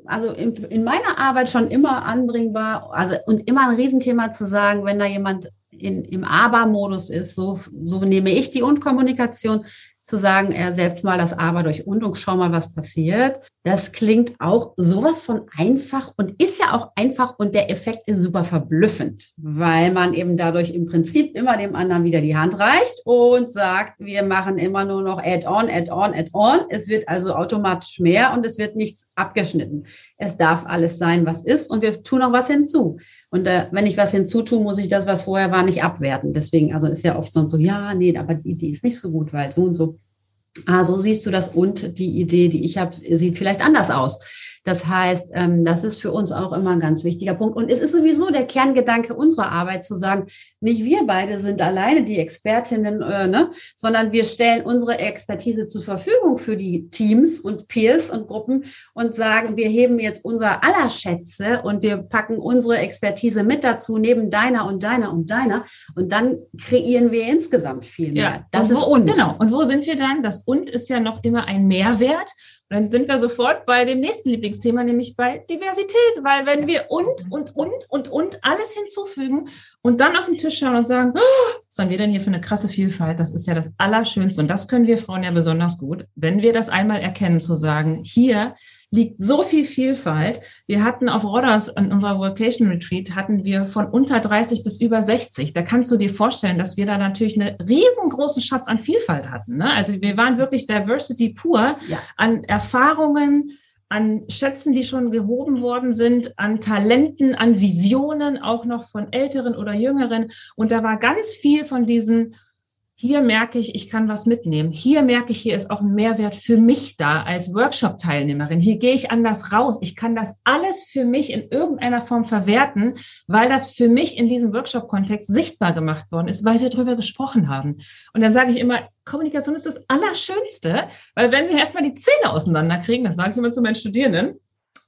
also in, in, meiner Arbeit schon immer anbringbar, also und immer ein Riesenthema zu sagen, wenn da jemand in, im Aber-Modus ist, so, so nehme ich die Und-Kommunikation, zu sagen, ersetzt mal das Aber durch und und schau mal, was passiert. Das klingt auch sowas von einfach und ist ja auch einfach und der Effekt ist super verblüffend, weil man eben dadurch im Prinzip immer dem anderen wieder die Hand reicht und sagt, wir machen immer nur noch Add-on, Add-on, Add-on. Es wird also automatisch mehr und es wird nichts abgeschnitten. Es darf alles sein, was ist und wir tun noch was hinzu. Und äh, wenn ich was hinzutue, muss ich das, was vorher war, nicht abwerten. Deswegen, also ist ja oft so, ja, nee, aber die Idee ist nicht so gut, weil so und so. Ah, so siehst du das und die Idee, die ich habe, sieht vielleicht anders aus. Das heißt, ähm, das ist für uns auch immer ein ganz wichtiger Punkt. Und es ist sowieso der Kerngedanke unserer Arbeit zu sagen, nicht wir beide sind alleine die Expertinnen, äh, ne, sondern wir stellen unsere Expertise zur Verfügung für die Teams und Peers und Gruppen und sagen, wir heben jetzt unser aller Schätze und wir packen unsere Expertise mit dazu, neben deiner und deiner und deiner. Und dann kreieren wir insgesamt viel mehr. Ja, das wo, ist und. Genau. Und wo sind wir dann? Das und ist ja noch immer ein Mehrwert dann sind wir sofort bei dem nächsten Lieblingsthema, nämlich bei Diversität, weil wenn wir und, und, und, und, und alles hinzufügen und dann auf den Tisch schauen und sagen, oh, was haben wir denn hier für eine krasse Vielfalt? Das ist ja das Allerschönste und das können wir Frauen ja besonders gut, wenn wir das einmal erkennen, zu sagen, hier liegt so viel Vielfalt. Wir hatten auf Rodders an unserer Vocation Retreat hatten wir von unter 30 bis über 60. Da kannst du dir vorstellen, dass wir da natürlich einen riesengroßen Schatz an Vielfalt hatten. Ne? Also wir waren wirklich Diversity pur ja. an Erfahrungen, an Schätzen, die schon gehoben worden sind, an Talenten, an Visionen, auch noch von Älteren oder Jüngeren. Und da war ganz viel von diesen hier merke ich, ich kann was mitnehmen. Hier merke ich, hier ist auch ein Mehrwert für mich da als Workshop-Teilnehmerin. Hier gehe ich anders raus. Ich kann das alles für mich in irgendeiner Form verwerten, weil das für mich in diesem Workshop-Kontext sichtbar gemacht worden ist, weil wir darüber gesprochen haben. Und dann sage ich immer, Kommunikation ist das Allerschönste, weil wenn wir erstmal die Zähne auseinanderkriegen, das sage ich immer zu meinen Studierenden,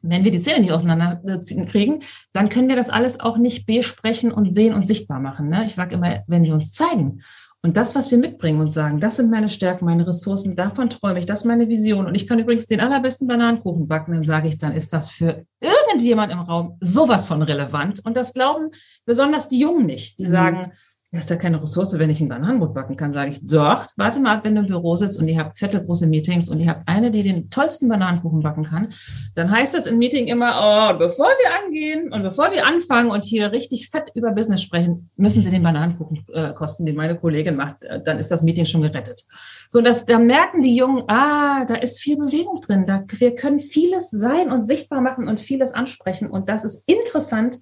wenn wir die Zähne nicht auseinanderkriegen, dann können wir das alles auch nicht besprechen und sehen und sichtbar machen. Ne? Ich sage immer, wenn wir uns zeigen und das, was wir mitbringen und sagen, das sind meine Stärken, meine Ressourcen, davon träume ich, das ist meine Vision. Und ich kann übrigens den allerbesten Bananenkuchen backen, dann sage ich, dann ist das für irgendjemand im Raum sowas von relevant. Und das glauben besonders die Jungen nicht. Die mhm. sagen, das ist ja keine Ressource, wenn ich ein Bananenbrot backen kann, sage ich, doch, warte mal ab, wenn du im Büro sitzt und ihr habt fette große Meetings und ihr habt eine, die den tollsten Bananenkuchen backen kann, dann heißt das im Meeting immer, oh, bevor wir angehen und bevor wir anfangen und hier richtig fett über Business sprechen, müssen Sie den Bananenkuchen äh, kosten, den meine Kollegin macht, äh, dann ist das Meeting schon gerettet. So, dass, da merken die Jungen, ah, da ist viel Bewegung drin, da, wir können vieles sein und sichtbar machen und vieles ansprechen und das ist interessant,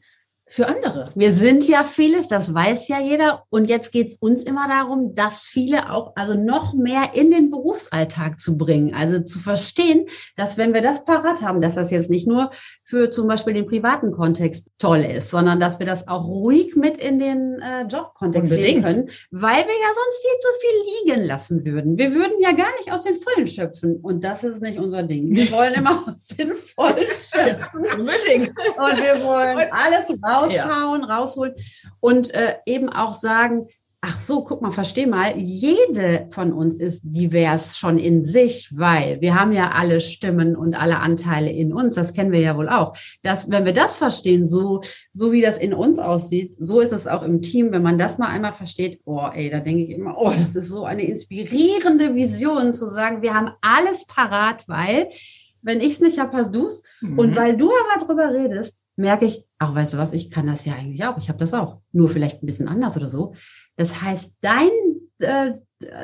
für andere. Wir sind ja vieles, das weiß ja jeder. Und jetzt geht es uns immer darum, dass viele auch, also noch mehr in den Berufsalltag zu bringen. Also zu verstehen, dass wenn wir das parat haben, dass das jetzt nicht nur für zum Beispiel den privaten Kontext toll ist, sondern dass wir das auch ruhig mit in den äh, Jobkontext nehmen können, weil wir ja sonst viel zu viel liegen lassen würden. Wir würden ja gar nicht aus den Vollen schöpfen. Und das ist nicht unser Ding. Wir wollen immer aus den Vollen schöpfen. Unbedingt. Und wir wollen alles raus raushauen, ja. rausholen und äh, eben auch sagen, ach so, guck mal, versteh mal, jede von uns ist divers schon in sich, weil wir haben ja alle Stimmen und alle Anteile in uns, das kennen wir ja wohl auch. Dass, wenn wir das verstehen, so, so wie das in uns aussieht, so ist es auch im Team, wenn man das mal einmal versteht, oh, ey, da denke ich immer, oh, das ist so eine inspirierende Vision zu sagen, wir haben alles parat, weil wenn ich es nicht habe, hast du es. Mhm. Und weil du aber drüber redest, merke ich, ach, weißt du was, ich kann das ja eigentlich auch, ich habe das auch, nur vielleicht ein bisschen anders oder so. Das heißt, dein, äh,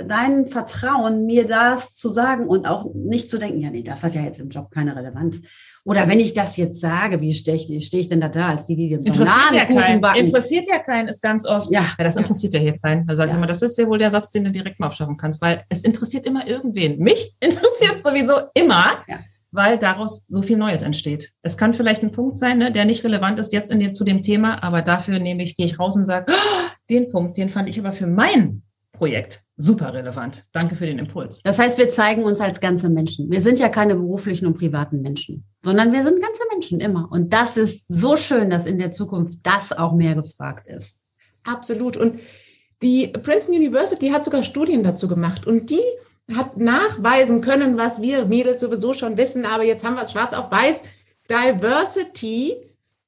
dein Vertrauen, mir das zu sagen und auch nicht zu denken, ja, nee, das hat ja jetzt im Job keine Relevanz. Oder wenn ich das jetzt sage, wie stehe ich, steh ich denn da da, als die, die den interessiert ja keinen. Backen? Interessiert ja keinen, ist ganz oft. Ja, ja das interessiert ja hier keinen. Da sage ja. ich immer, das ist ja wohl der Satz, den du direkt mal aufschaffen kannst, weil es interessiert immer irgendwen. Mich interessiert sowieso immer. Ja weil daraus so viel Neues entsteht. Es kann vielleicht ein Punkt sein, ne, der nicht relevant ist jetzt in den, zu dem Thema, aber dafür nehme ich, gehe ich raus und sage, oh, den Punkt, den fand ich aber für mein Projekt super relevant. Danke für den Impuls. Das heißt, wir zeigen uns als ganze Menschen. Wir sind ja keine beruflichen und privaten Menschen, sondern wir sind ganze Menschen immer. Und das ist so schön, dass in der Zukunft das auch mehr gefragt ist. Absolut. Und die Princeton University hat sogar Studien dazu gemacht und die hat nachweisen können, was wir Mädels sowieso schon wissen, aber jetzt haben wir es schwarz auf weiß. Diversity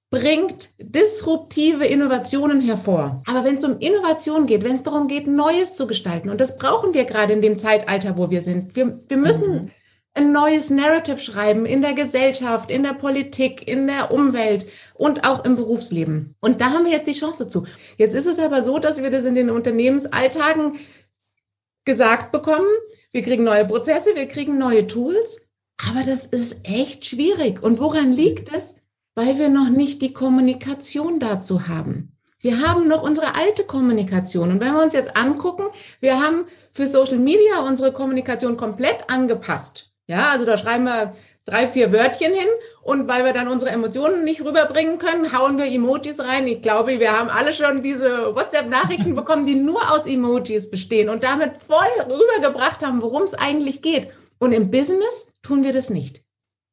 bringt disruptive Innovationen hervor. Aber wenn es um Innovation geht, wenn es darum geht, Neues zu gestalten, und das brauchen wir gerade in dem Zeitalter, wo wir sind, wir, wir müssen mhm. ein neues Narrative schreiben in der Gesellschaft, in der Politik, in der Umwelt und auch im Berufsleben. Und da haben wir jetzt die Chance zu. Jetzt ist es aber so, dass wir das in den Unternehmensalltagen gesagt bekommen. Wir kriegen neue Prozesse, wir kriegen neue Tools. Aber das ist echt schwierig. Und woran liegt es? weil wir noch nicht die Kommunikation dazu haben. Wir haben noch unsere alte Kommunikation. Und wenn wir uns jetzt angucken, wir haben für Social Media unsere Kommunikation komplett angepasst. Ja, also da schreiben wir drei, vier Wörtchen hin und weil wir dann unsere Emotionen nicht rüberbringen können, hauen wir Emojis rein. Ich glaube, wir haben alle schon diese WhatsApp-Nachrichten bekommen, die nur aus Emojis bestehen und damit voll rübergebracht haben, worum es eigentlich geht. Und im Business tun wir das nicht.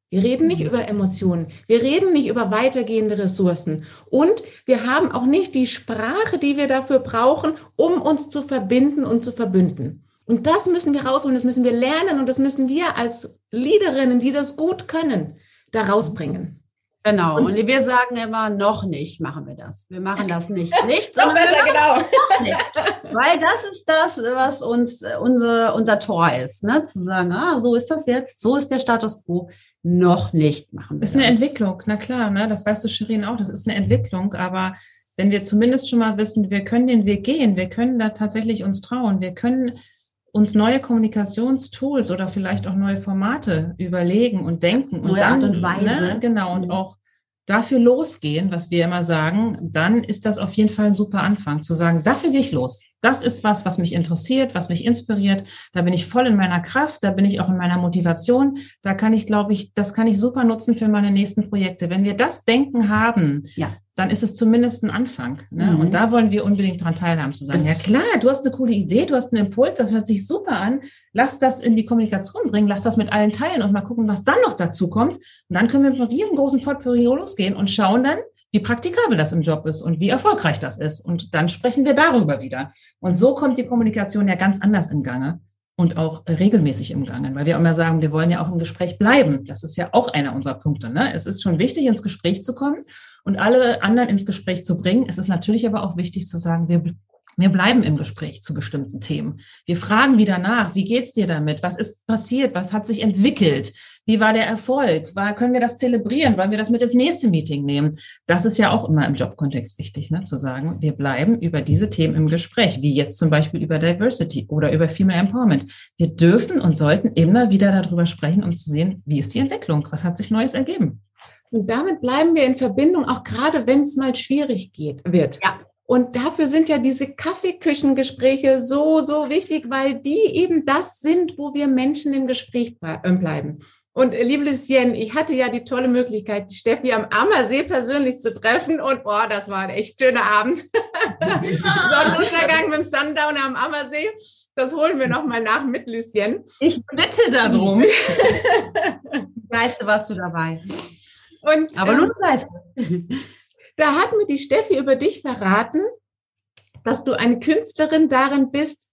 Wir reden nicht mhm. über Emotionen. Wir reden nicht über weitergehende Ressourcen. Und wir haben auch nicht die Sprache, die wir dafür brauchen, um uns zu verbinden und zu verbünden. Und das müssen wir rausholen, das müssen wir lernen und das müssen wir als Leaderinnen, die das gut können, da rausbringen. Genau. Und wir sagen immer, noch nicht machen wir das. Wir machen das nicht. Nicht, sondern besser, genau. nicht. Weil das ist das, was uns unser, unser Tor ist. Ne? Zu sagen, ah, so ist das jetzt, so ist der Status quo noch nicht machen. Das ist eine Entwicklung, na klar, ne? das weißt du, Shirin, auch, das ist eine Entwicklung, aber wenn wir zumindest schon mal wissen, wir können den Weg gehen, wir können da tatsächlich uns trauen, wir können uns neue Kommunikationstools oder vielleicht auch neue Formate überlegen und denken neue und dann, Art und Weise. Ne, genau, und mhm. auch dafür losgehen, was wir immer sagen, dann ist das auf jeden Fall ein super Anfang, zu sagen, dafür gehe ich los. Das ist was, was mich interessiert, was mich inspiriert. Da bin ich voll in meiner Kraft, da bin ich auch in meiner Motivation. Da kann ich, glaube ich, das kann ich super nutzen für meine nächsten Projekte. Wenn wir das Denken haben, ja. Dann ist es zumindest ein Anfang. Ne? Mhm. Und da wollen wir unbedingt dran teilhaben, zu sagen, das ja klar, du hast eine coole Idee, du hast einen Impuls, das hört sich super an. Lass das in die Kommunikation bringen, lass das mit allen teilen und mal gucken, was dann noch dazu kommt. Und dann können wir mit einem riesengroßen Portfolio losgehen und schauen dann, wie praktikabel das im Job ist und wie erfolgreich das ist. Und dann sprechen wir darüber wieder. Und so kommt die Kommunikation ja ganz anders in Gange und auch regelmäßig im Gange, weil wir immer sagen, wir wollen ja auch im Gespräch bleiben. Das ist ja auch einer unserer Punkte. Ne? Es ist schon wichtig, ins Gespräch zu kommen und alle anderen ins Gespräch zu bringen. Es ist natürlich aber auch wichtig zu sagen, wir wir bleiben im Gespräch zu bestimmten Themen. Wir fragen wieder nach, wie geht's dir damit? Was ist passiert? Was hat sich entwickelt? Wie war der Erfolg? War, können wir das zelebrieren? Wollen wir das mit ins nächste Meeting nehmen? Das ist ja auch immer im Jobkontext wichtig, ne? zu sagen, wir bleiben über diese Themen im Gespräch, wie jetzt zum Beispiel über Diversity oder über Female Empowerment. Wir dürfen und sollten immer wieder darüber sprechen, um zu sehen, wie ist die Entwicklung? Was hat sich Neues ergeben? Und damit bleiben wir in Verbindung, auch gerade wenn es mal schwierig geht, wird. Ja. Und dafür sind ja diese Kaffeeküchengespräche so, so wichtig, weil die eben das sind, wo wir Menschen im Gespräch äh, bleiben. Und äh, liebe Lucienne, ich hatte ja die tolle Möglichkeit, die Steffi am Ammersee persönlich zu treffen. Und boah, das war ein echt schöner Abend. Sonnenuntergang mit dem Sundowner am Ammersee. Das holen wir nochmal nach mit Lucienne. Ich bitte darum. weißt du, warst du dabei. Und, Aber ähm, nun bleibst du. Da hat mir die Steffi über dich verraten, dass du eine Künstlerin darin bist,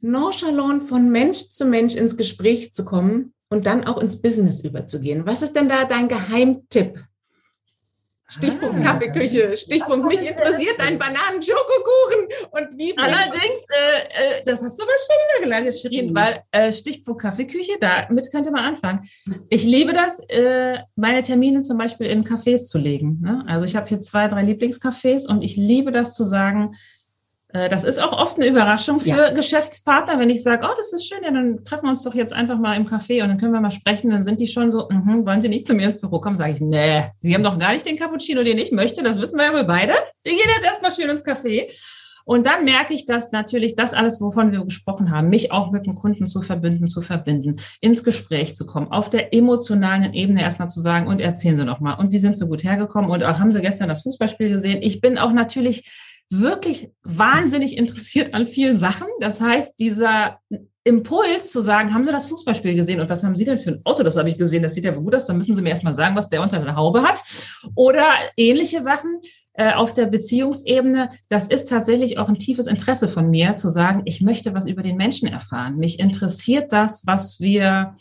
nonchalant von Mensch zu Mensch ins Gespräch zu kommen und dann auch ins Business überzugehen. Was ist denn da dein Geheimtipp? Stichpunkt ah, Kaffeeküche, Stichpunkt mich interessiert dein Bananen-Schokokuchen und wie. Allerdings, äh, äh, das hast du aber schon übergeleitet, Shirin, mhm. weil äh, Stichpunkt Kaffeeküche, damit könnte man anfangen. Ich liebe das, äh, meine Termine zum Beispiel in Cafés zu legen. Ne? Also ich habe hier zwei, drei Lieblingscafés und ich liebe das zu sagen, äh, das ist auch oft eine Überraschung für ja. Geschäftspartner, wenn ich sage, oh, das ist schön, ja, dann treffen wir uns doch jetzt einfach mal im Café und dann können wir mal sprechen. Dann sind die schon so, mm wollen Sie nicht zu mir ins Büro kommen? Sage ich, nee, Sie haben doch gar nicht den Cappuccino, den ich möchte. Das wissen wir ja wohl beide. Wir gehen jetzt erstmal schön ins Café. Und dann merke ich, dass natürlich das alles, wovon wir gesprochen haben, mich auch mit dem Kunden zu verbinden, zu verbinden, ins Gespräch zu kommen, auf der emotionalen Ebene erstmal zu sagen, und erzählen Sie noch mal, und wie sind Sie gut hergekommen? Und auch haben Sie gestern das Fußballspiel gesehen? Ich bin auch natürlich wirklich wahnsinnig interessiert an vielen Sachen. Das heißt, dieser Impuls zu sagen, haben Sie das Fußballspiel gesehen und was haben Sie denn für ein Auto? Das habe ich gesehen, das sieht ja gut aus, dann müssen Sie mir erstmal sagen, was der unter der Haube hat. Oder ähnliche Sachen äh, auf der Beziehungsebene. Das ist tatsächlich auch ein tiefes Interesse von mir, zu sagen, ich möchte was über den Menschen erfahren. Mich interessiert das, was wir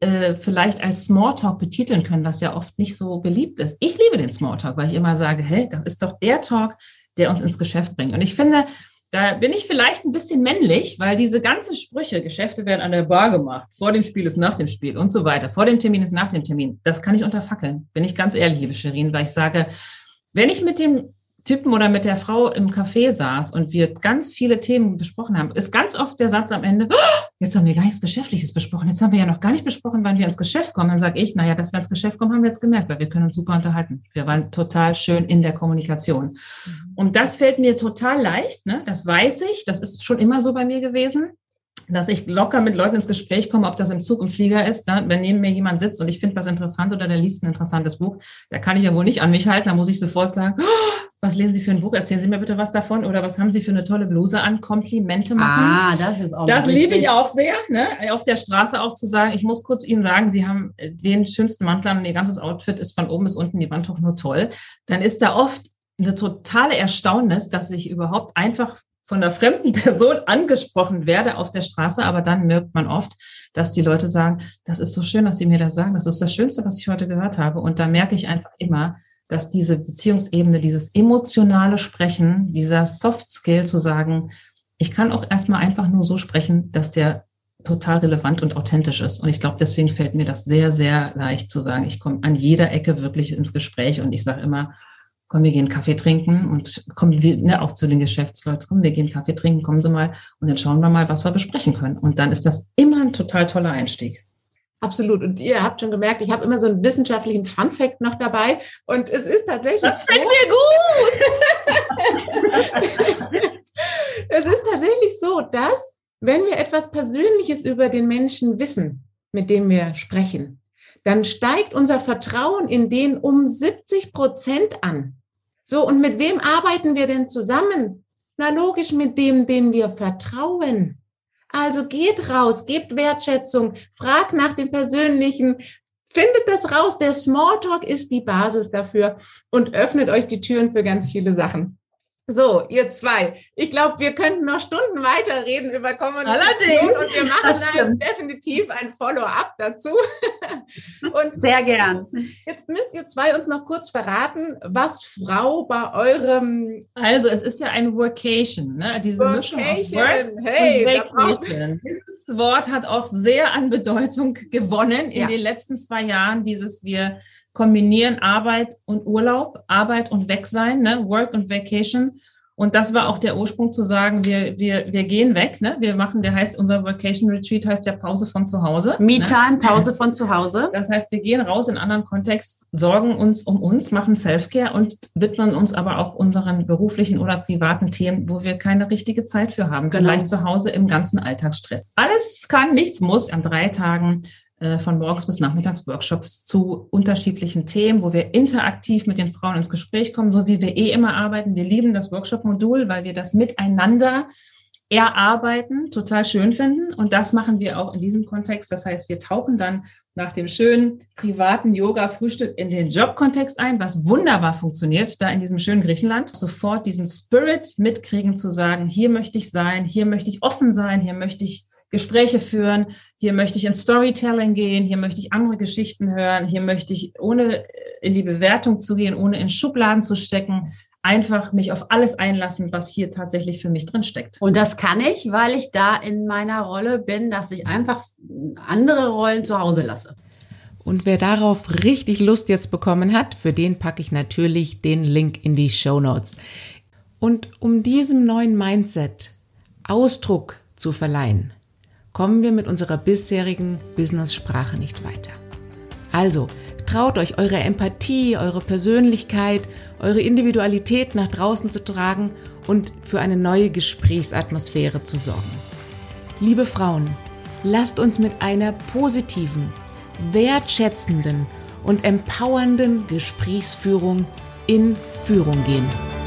äh, vielleicht als Smalltalk betiteln können, was ja oft nicht so beliebt ist. Ich liebe den Smalltalk, weil ich immer sage, hey, das ist doch der Talk, der uns ins Geschäft bringt. Und ich finde, da bin ich vielleicht ein bisschen männlich, weil diese ganzen Sprüche, Geschäfte werden an der Bar gemacht, vor dem Spiel ist nach dem Spiel und so weiter, vor dem Termin ist nach dem Termin, das kann ich unterfackeln, bin ich ganz ehrlich, liebe Sherin, weil ich sage, wenn ich mit dem Typen oder mit der Frau im Café saß und wir ganz viele Themen besprochen haben, ist ganz oft der Satz am Ende, jetzt haben wir gar nichts Geschäftliches besprochen, jetzt haben wir ja noch gar nicht besprochen, wann wir ins Geschäft kommen. Dann sage ich, naja, dass wir ins Geschäft kommen, haben wir jetzt gemerkt, weil wir können uns super unterhalten. Wir waren total schön in der Kommunikation. Mhm. Und das fällt mir total leicht, ne? das weiß ich, das ist schon immer so bei mir gewesen dass ich locker mit Leuten ins Gespräch komme, ob das im Zug, im Flieger ist, ne? wenn neben mir jemand sitzt und ich finde was interessant oder der liest ein interessantes Buch, da kann ich ja wohl nicht an mich halten, da muss ich sofort sagen, oh, was lesen Sie für ein Buch? Erzählen Sie mir bitte was davon oder was haben Sie für eine tolle Bluse an? Komplimente machen. Ah, das ist auch Das liebe ich auch sehr, ne? auf der Straße auch zu sagen, ich muss kurz Ihnen sagen, Sie haben den schönsten Mantel an und Ihr ganzes Outfit ist von oben bis unten die Wand doch nur toll. Dann ist da oft eine totale Erstaunnis, dass ich überhaupt einfach von einer fremden Person angesprochen werde auf der Straße, aber dann merkt man oft, dass die Leute sagen, das ist so schön, dass sie mir das sagen, das ist das Schönste, was ich heute gehört habe. Und da merke ich einfach immer, dass diese Beziehungsebene, dieses emotionale Sprechen, dieser Soft Skill zu sagen, ich kann auch erstmal einfach nur so sprechen, dass der total relevant und authentisch ist. Und ich glaube, deswegen fällt mir das sehr, sehr leicht zu sagen. Ich komme an jeder Ecke wirklich ins Gespräch und ich sage immer, komm, wir gehen Kaffee trinken und kommen wir, ne, auch zu den Geschäftsleuten, komm, wir gehen Kaffee trinken, kommen Sie mal und dann schauen wir mal, was wir besprechen können. Und dann ist das immer ein total toller Einstieg. Absolut. Und ihr habt schon gemerkt, ich habe immer so einen wissenschaftlichen Fun-Fact noch dabei. Und es ist tatsächlich. Das fällt so, mir gut. es ist tatsächlich so, dass, wenn wir etwas Persönliches über den Menschen wissen, mit dem wir sprechen, dann steigt unser Vertrauen in den um 70 Prozent an. So, und mit wem arbeiten wir denn zusammen? Na logisch mit dem, den wir vertrauen. Also geht raus, gebt Wertschätzung, fragt nach dem Persönlichen, findet das raus. Der Smalltalk ist die Basis dafür und öffnet euch die Türen für ganz viele Sachen. So, ihr zwei. Ich glaube, wir könnten noch Stunden weiterreden über Kommunikation Allerdings, und wir machen dann definitiv ein Follow-up dazu. und Sehr gern. Jetzt müsst ihr zwei uns noch kurz verraten, was Frau bei eurem Also, es ist ja ein Workation, ne? Diese Workation. Mischung aus Work hey, und Vacation. Dieses Wort hat auch sehr an Bedeutung gewonnen in Ja. den letzten zwei Jahren. Dieses wir kombinieren Arbeit und Urlaub, Arbeit und Wegsein, ne? Work und Vacation. Und das war auch der Ursprung zu sagen, wir, wir, wir gehen weg, ne? Wir machen, der heißt, unser Vacation Retreat heißt ja Pause von zu Hause. ne? Me-Time, Pause von zu Hause. Das heißt, wir gehen raus in einen anderen Kontext, sorgen uns um uns, machen Self-Care und widmen uns aber auch unseren beruflichen oder privaten Themen, wo wir keine richtige Zeit für haben. Genau. Vielleicht zu Hause im ganzen Alltagsstress. Alles kann, nichts muss. An drei Tagen von morgens bis nachmittags Workshops zu unterschiedlichen Themen, wo wir interaktiv mit den Frauen ins Gespräch kommen, so wie wir eh immer arbeiten. Wir lieben das Workshop-Modul, weil wir das miteinander erarbeiten, total schön finden. Und das machen wir auch in diesem Kontext. Das heißt, wir tauchen dann nach dem schönen privaten Yoga-Frühstück in den Jobkontext ein, was wunderbar funktioniert, da in diesem schönen Griechenland. Sofort diesen Spirit mitkriegen, zu sagen, hier möchte ich sein, hier möchte ich offen sein, hier möchte ich Gespräche führen, hier möchte ich in Storytelling gehen, hier möchte ich andere Geschichten hören, hier möchte ich ohne in die Bewertung zu gehen, ohne in Schubladen zu stecken, einfach mich auf alles einlassen, was hier tatsächlich für mich drin steckt. Und das kann ich, weil ich da in meiner Rolle bin, dass ich einfach andere Rollen zu Hause lasse. Und wer darauf richtig Lust jetzt bekommen hat, für den packe ich natürlich den Link in die Show Notes. Und um diesem neuen Mindset Ausdruck zu verleihen, kommen wir mit unserer bisherigen Business-Sprache nicht weiter. Also, traut euch eure Empathie, eure Persönlichkeit, eure Individualität nach draußen zu tragen und für eine neue Gesprächsatmosphäre zu sorgen. Liebe Frauen, lasst uns mit einer positiven, wertschätzenden und empowernden Gesprächsführung in Führung gehen.